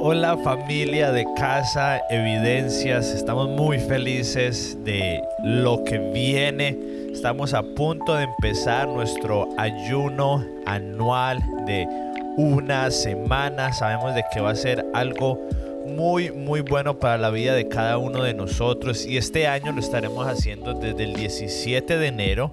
Hola familia de Casa Evidencias, estamos muy felices de lo que viene. Estamos a punto de empezar nuestro ayuno anual de una semana. Sabemos de que va a ser algo muy muy bueno para la vida de cada uno de nosotros y este año lo estaremos haciendo desde el 17 de enero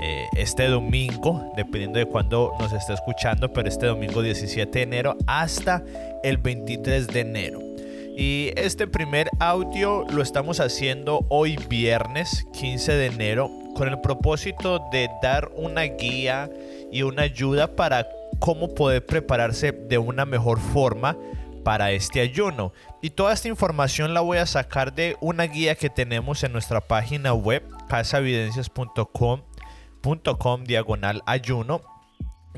eh, este domingo, dependiendo de cuándo nos esté escuchando, pero este domingo 17 de enero hasta el 23 de enero. Y este primer audio lo estamos haciendo hoy viernes 15 de enero con el propósito de dar una guía y una ayuda para cómo poder prepararse de una mejor forma para este ayuno. Y toda esta información la voy a sacar de una guía que tenemos en nuestra página web casaevidencias.com com diagonal ayuno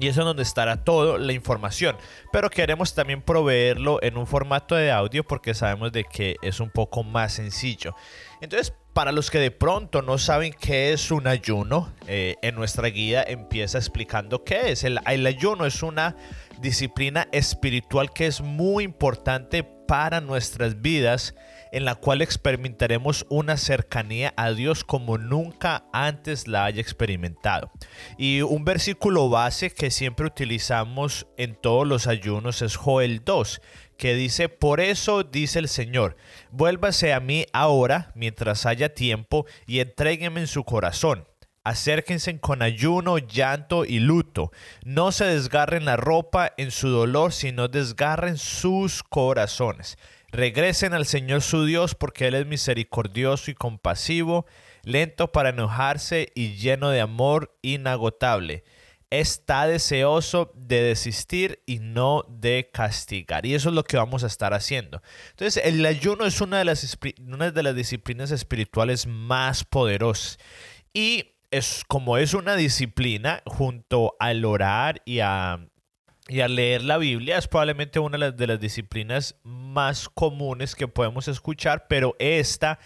y eso es donde estará toda la información. Pero queremos también proveerlo en un formato de audio porque sabemos de que es un poco más sencillo. Entonces, para los que de pronto no saben qué es un ayuno, eh, en nuestra guía empieza explicando qué es. El ayuno es una disciplina espiritual que es muy importante para nuestras vidas en la cual experimentaremos una cercanía a Dios como nunca antes la haya experimentado. Y un versículo base que siempre utilizamos en todos los ayunos es Joel 2, que dice, por eso dice el Señor, vuélvase a mí ahora mientras haya tiempo y entrégueme en su corazón. Acérquense con ayuno, llanto y luto. No se desgarren la ropa en su dolor, sino desgarren sus corazones. Regresen al Señor su Dios porque Él es misericordioso y compasivo, lento para enojarse y lleno de amor inagotable. Está deseoso de desistir y no de castigar. Y eso es lo que vamos a estar haciendo. Entonces, el ayuno es una de las, una de las disciplinas espirituales más poderosas. Y es como es una disciplina junto al orar y a y al leer la Biblia es probablemente una de las, disciplinas más comunes que podemos escuchar, pero esta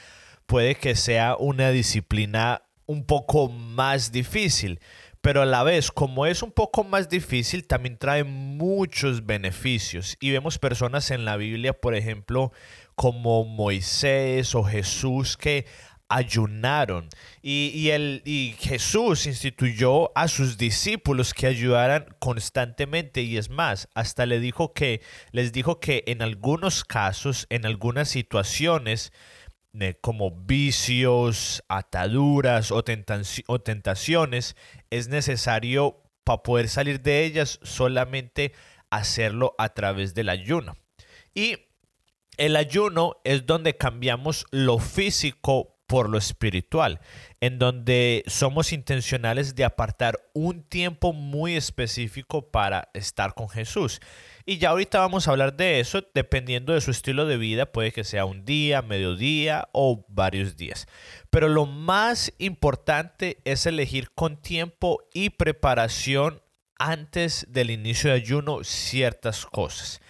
puede que sea una disciplina un poco más difícil. Pero a la vez, como es un poco más difícil, también trae muchos beneficios. Y vemos personas en la Biblia, por ejemplo, como Moisés o Jesús, que ayunaron. Y, el, y Jesús instituyó a sus discípulos que ayudaran constantemente. Y es más, hasta le dijo que, les dijo que en algunos casos, en algunas situaciones, como vicios, ataduras o, o tentaciones, es necesario para poder salir de ellas solamente hacerlo a través del ayuno. Y el ayuno es donde cambiamos lo físico por lo espiritual, en donde somos intencionales de apartar un tiempo muy específico para estar con Jesús. Y ya ahorita vamos a hablar de eso, dependiendo de su estilo de vida, puede que sea un día, mediodía o varios días. Pero lo más importante es elegir con tiempo y preparación antes del inicio de ayuno ciertas cosas.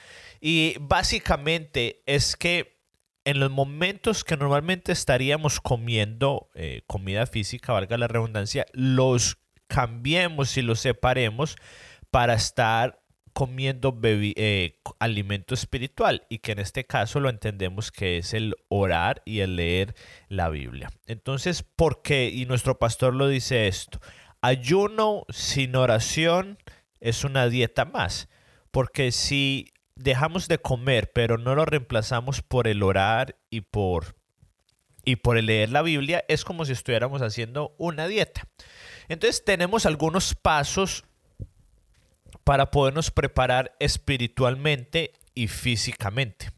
Y básicamente es que en los momentos que normalmente estaríamos comiendo eh, comida física, valga la redundancia, los cambiemos y los separemos para estar comiendo eh, alimento espiritual y que en este caso lo entendemos que es el orar y el leer la Biblia. Entonces, ¿por qué? Y nuestro pastor lo dice esto, ayuno sin oración es una dieta más, porque si dejamos de comer, pero no lo reemplazamos por el orar y por, y por el leer la Biblia, es como si estuviéramos haciendo una dieta. Entonces tenemos algunos pasos para podernos preparar espiritualmente y físicamente.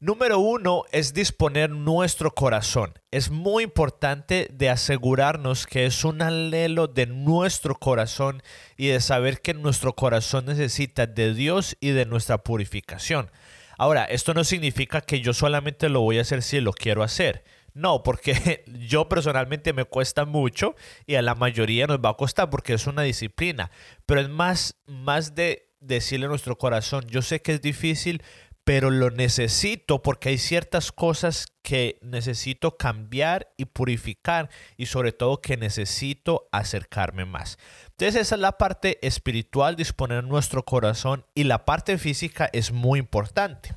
Número uno es disponer nuestro corazón. Es muy importante de asegurarnos que es un anhelo de nuestro corazón y de saber que nuestro corazón necesita de Dios y de nuestra purificación. Ahora, esto no significa que yo solamente lo voy a hacer si lo quiero hacer. No, porque yo personalmente me cuesta mucho y a la mayoría nos va a costar porque es una disciplina. Pero es más, más de decirle a nuestro corazón, yo sé que es difícil, pero lo necesito porque hay ciertas cosas que necesito cambiar y purificar y sobre todo que necesito acercarme más. Entonces esa es la parte espiritual, disponer nuestro corazón y la parte física es muy importante.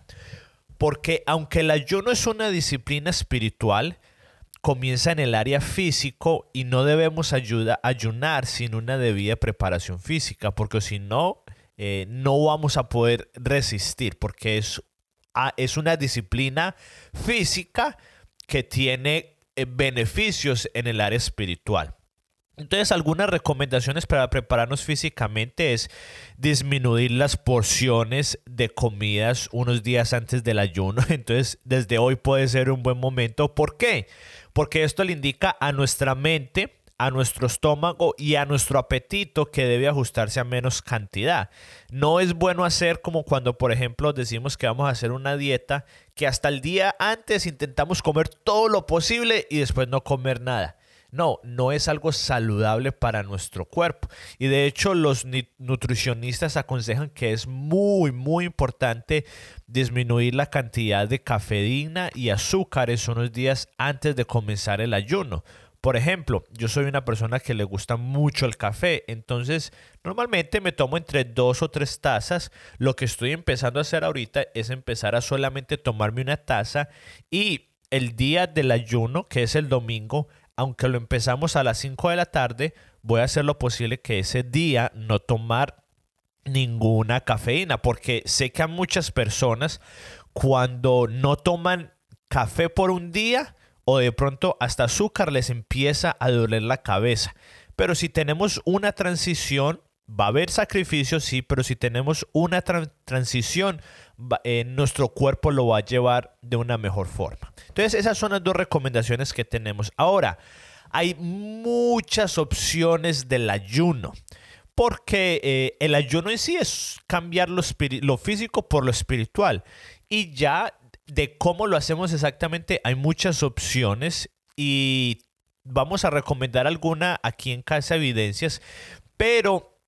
Porque aunque el ayuno es una disciplina espiritual, comienza en el área físico y no debemos ayunar sin una debida preparación física, porque si no, eh, no vamos a poder resistir, porque es, ah, es una disciplina física que tiene eh, beneficios en el área espiritual. Entonces, algunas recomendaciones para prepararnos físicamente es disminuir las porciones de comidas unos días antes del ayuno. Entonces, desde hoy puede ser un buen momento. ¿Por qué? Porque esto le indica a nuestra mente a nuestro estómago y a nuestro apetito que debe ajustarse a menos cantidad. No es bueno hacer como cuando, por ejemplo, decimos que vamos a hacer una dieta que hasta el día antes intentamos comer todo lo posible y después no comer nada. No, no es algo saludable para nuestro cuerpo. Y de hecho los nutricionistas aconsejan que es muy, muy importante disminuir la cantidad de cafeína y azúcares unos días antes de comenzar el ayuno. Por ejemplo, yo soy una persona que le gusta mucho el café, entonces normalmente me tomo entre dos o tres tazas. Lo que estoy empezando a hacer ahorita es empezar a solamente tomarme una taza y el día del ayuno, que es el domingo, aunque lo empezamos a las 5 de la tarde, voy a hacer lo posible que ese día no tomar ninguna cafeína, porque sé que a muchas personas cuando no toman café por un día, o de pronto hasta azúcar les empieza a doler la cabeza. Pero si tenemos una transición, va a haber sacrificios, sí, pero si tenemos una transición, eh, nuestro cuerpo lo va a llevar de una mejor forma. Entonces, esas son las dos recomendaciones que tenemos. Ahora, hay muchas opciones del ayuno. Porque eh, el ayuno en sí es cambiar lo, lo físico por lo espiritual. Y ya de cómo lo hacemos exactamente, hay muchas opciones y vamos a recomendar alguna aquí en Casa Evidencias, pero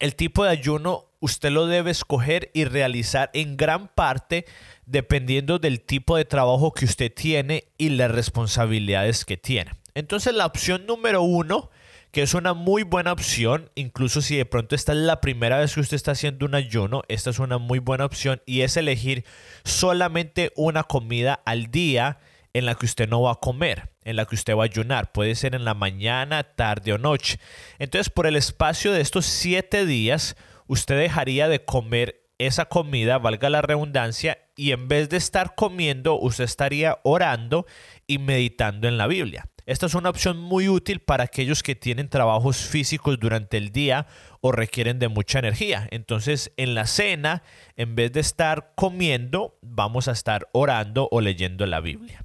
el tipo de ayuno usted lo debe escoger y realizar en gran parte dependiendo del tipo de trabajo que usted tiene y las responsabilidades que tiene. Entonces la opción número uno que es una muy buena opción, incluso si de pronto esta es la primera vez que usted está haciendo un ayuno, esta es una muy buena opción y es elegir solamente una comida al día en la que usted no va a comer, en la que usted va a ayunar. Puede ser en la mañana, tarde o noche. Entonces, por el espacio de estos siete días, usted dejaría de comer esa comida, valga la redundancia, y en vez de estar comiendo, usted estaría orando y meditando en la Biblia. Esta es una opción muy útil para aquellos que tienen trabajos físicos durante el día o requieren de mucha energía. Entonces, en la cena, en vez de estar comiendo, vamos a estar orando o leyendo la Biblia.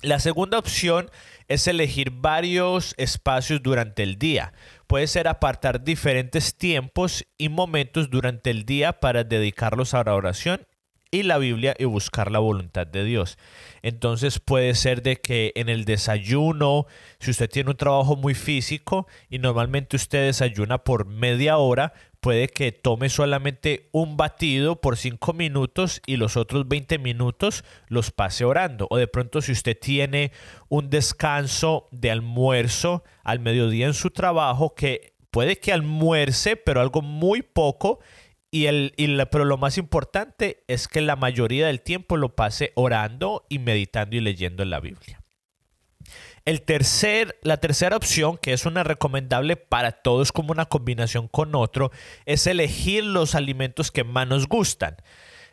La segunda opción es elegir varios espacios durante el día. Puede ser apartar diferentes tiempos y momentos durante el día para dedicarlos a la oración y la Biblia y buscar la voluntad de Dios. Entonces puede ser de que en el desayuno, si usted tiene un trabajo muy físico y normalmente usted desayuna por media hora, puede que tome solamente un batido por cinco minutos y los otros 20 minutos los pase orando. O de pronto si usted tiene un descanso de almuerzo al mediodía en su trabajo, que puede que almuerce, pero algo muy poco y el, pero lo más importante es que la mayoría del tiempo lo pase orando y meditando y leyendo la Biblia. El tercer, la tercera opción, que es una recomendable para todos como una combinación con otro, es elegir los alimentos que más nos gustan.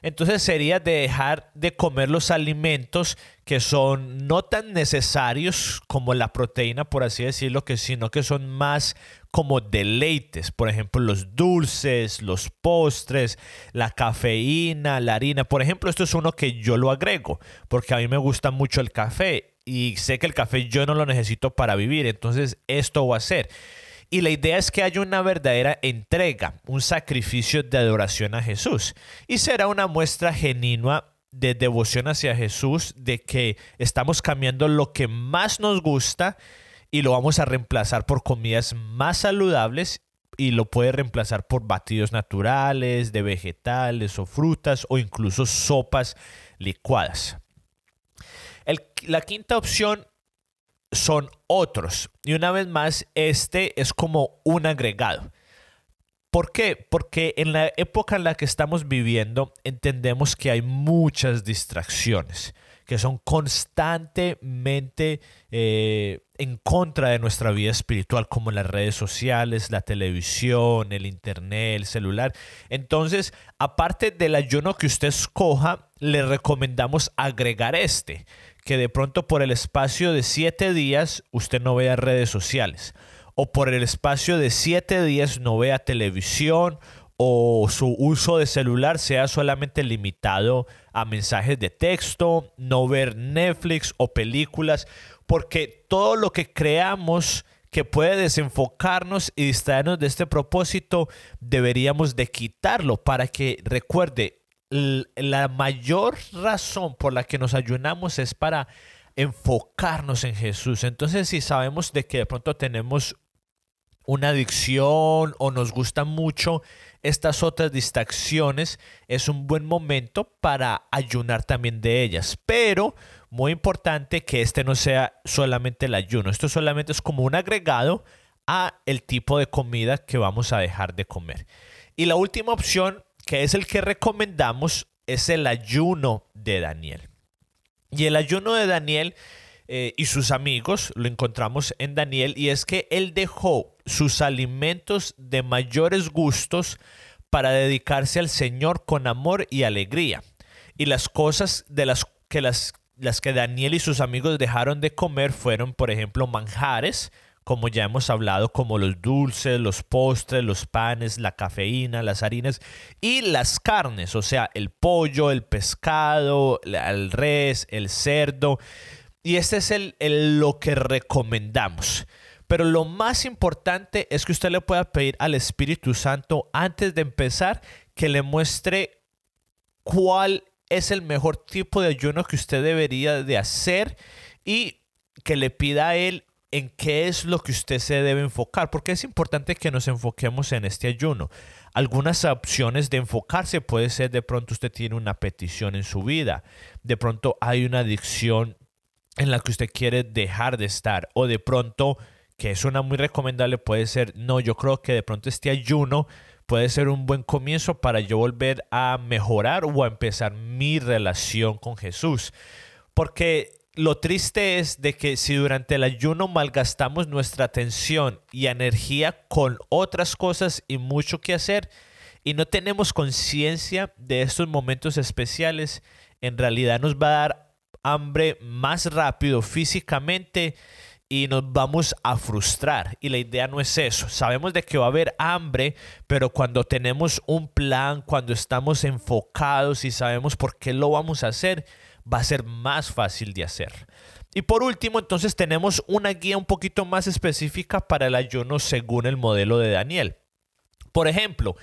Entonces sería dejar de comer los alimentos que son no tan necesarios como la proteína, por así decirlo, que sino que son más como deleites, por ejemplo, los dulces, los postres, la cafeína, la harina. Por ejemplo, esto es uno que yo lo agrego, porque a mí me gusta mucho el café y sé que el café yo no lo necesito para vivir, entonces esto va a ser. Y la idea es que haya una verdadera entrega, un sacrificio de adoración a Jesús. Y será una muestra genuina de devoción hacia Jesús, de que estamos cambiando lo que más nos gusta y lo vamos a reemplazar por comidas más saludables y lo puede reemplazar por batidos naturales, de vegetales o frutas o incluso sopas licuadas. la quinta opción son otros. Y una vez más, este es como un agregado. ¿Por qué? Porque en la época en la que estamos viviendo entendemos que hay muchas distracciones que son constantemente eh, en contra de nuestra vida espiritual, como las redes sociales, la televisión, el internet, el celular. Entonces, aparte del ayuno que usted escoja, le recomendamos agregar este, que de pronto por el espacio de siete días usted no vea redes sociales, o por el espacio de siete días no vea televisión o su uso de celular sea solamente limitado a mensajes de texto, no ver Netflix o películas, porque todo lo que creamos que puede desenfocarnos y distraernos de este propósito, deberíamos de quitarlo para que recuerde, la mayor razón por la que nos ayunamos es para enfocarnos en Jesús. Entonces, si sabemos de que de pronto tenemos una adicción o nos gusta mucho estas otras distracciones, es un buen momento para ayunar también de ellas. Pero muy importante que este no sea solamente el ayuno. Esto solamente es como un agregado a el tipo de comida que vamos a dejar de comer. Y la última opción, que es el que recomendamos, es el ayuno de Daniel. Y el ayuno de Daniel eh, y sus amigos, lo encontramos en Daniel, y es que él dejó sus alimentos de mayores gustos para dedicarse al Señor con amor y alegría. Y las cosas de las que las, las que Daniel y sus amigos dejaron de comer fueron, por ejemplo, manjares, como ya hemos hablado, como los dulces, los postres, los panes, la cafeína, las harinas y las carnes, o sea, el pollo, el pescado, el res, el cerdo. Y este es el, lo que recomendamos. Pero lo más importante es que usted le pueda pedir al Espíritu Santo antes de empezar que le muestre cuál es el mejor tipo de ayuno que usted debería de hacer y que le pida a él en qué es lo que usted se debe enfocar, porque es importante que nos enfoquemos en este ayuno. Algunas opciones de enfocarse puede ser de pronto usted tiene una petición en su vida, de pronto hay una adicción en la que usted quiere dejar de estar o de pronto que es una muy recomendable puede ser no yo creo que de pronto este ayuno puede ser un buen comienzo para yo volver a mejorar o a empezar mi relación con Jesús porque lo triste es de que si durante el ayuno malgastamos nuestra atención y energía con otras cosas y mucho que hacer y no tenemos conciencia de estos momentos especiales, en realidad nos va a dar hambre más rápido físicamente y nos vamos a frustrar. Y la idea no es eso. Sabemos de que va a haber hambre, pero cuando tenemos un plan, cuando estamos enfocados y sabemos por qué lo vamos a hacer, va a ser más fácil de hacer. Y por último, entonces tenemos una guía un poquito más específica para el ayuno según el modelo de Daniel. Por ejemplo,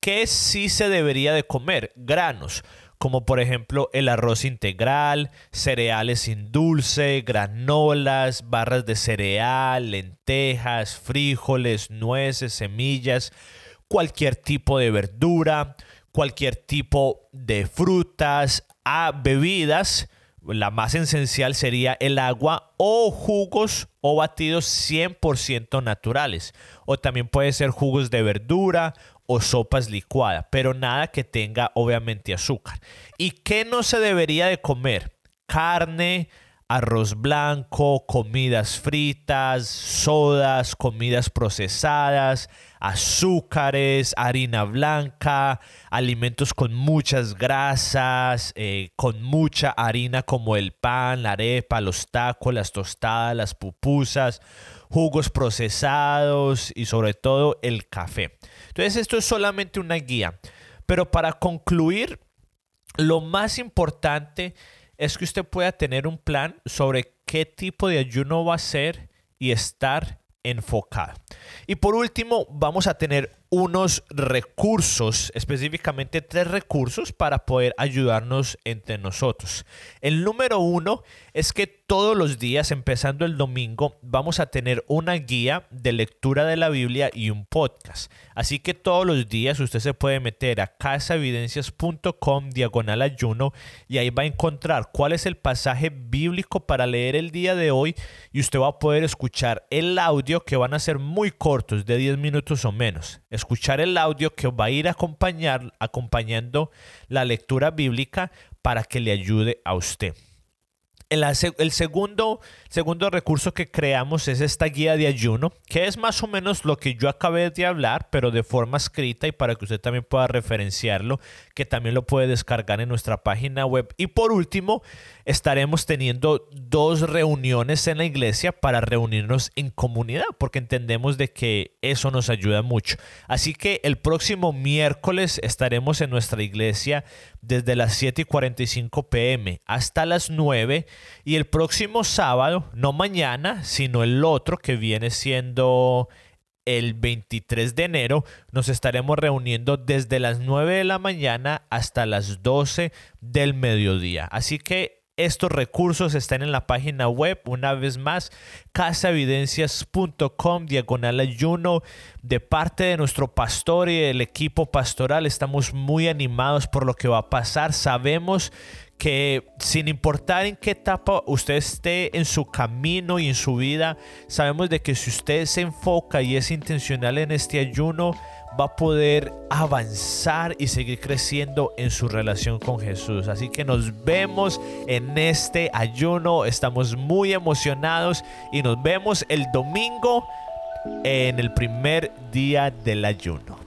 ¿qué sí se debería de comer? Granos como por ejemplo el arroz integral, cereales sin dulce, granolas, barras de cereal, lentejas, frijoles, nueces, semillas, cualquier tipo de verdura, cualquier tipo de frutas, a bebidas. La más esencial sería el agua o jugos o batidos 100% naturales. O también puede ser jugos de verdura o sopas licuadas, pero nada que tenga obviamente azúcar. ¿Y qué no se debería de comer? Carne, arroz blanco, comidas fritas, sodas, comidas procesadas, azúcares, harina blanca, alimentos con muchas grasas, eh, con mucha harina como el pan, la arepa, los tacos, las tostadas, las pupusas, jugos procesados y sobre todo el café. Entonces esto es solamente una guía. Pero para concluir, lo más importante es que usted pueda tener un plan sobre qué tipo de ayuno va a hacer y estar enfocado. Y por último, vamos a tener unos recursos, específicamente tres recursos para poder ayudarnos entre nosotros. El número uno es que todos los días, empezando el domingo, vamos a tener una guía de lectura de la Biblia y un podcast. Así que todos los días usted se puede meter a casaevidencias.com diagonal ayuno y ahí va a encontrar cuál es el pasaje bíblico para leer el día de hoy y usted va a poder escuchar el audio que van a ser muy cortos, de 10 minutos o menos. Escuchar el audio que va a ir acompañar, acompañando la lectura bíblica para que le ayude a usted. El, segundo, segundo recurso que creamos es esta guía de ayuno, que es más o menos lo que yo acabé de hablar, pero de forma escrita y para que usted también pueda referenciarlo, que también lo puede descargar en nuestra página web. Y por último, estaremos teniendo dos reuniones en la iglesia para reunirnos en comunidad, porque entendemos de que eso nos ayuda mucho. Así que el próximo miércoles estaremos en nuestra iglesia desde las 7 y 45 pm hasta las 9 y el próximo sábado, no mañana, sino el otro que viene siendo el 23 de enero, nos estaremos reuniendo desde las 9 de la mañana hasta las 12 del mediodía. Así que estos recursos están en la página web, una vez más, casaevidencias.com, diagonal ayuno. De parte de nuestro pastor y el equipo pastoral, estamos muy animados por lo que va a pasar. Sabemos que sin importar en qué etapa usted esté en su camino y en su vida, sabemos de que si usted se enfoca y es intencional en este ayuno, va a poder avanzar y seguir creciendo en su relación con Jesús. Así que nos vemos en este ayuno, estamos muy emocionados y nos vemos el domingo en el primer día del ayuno.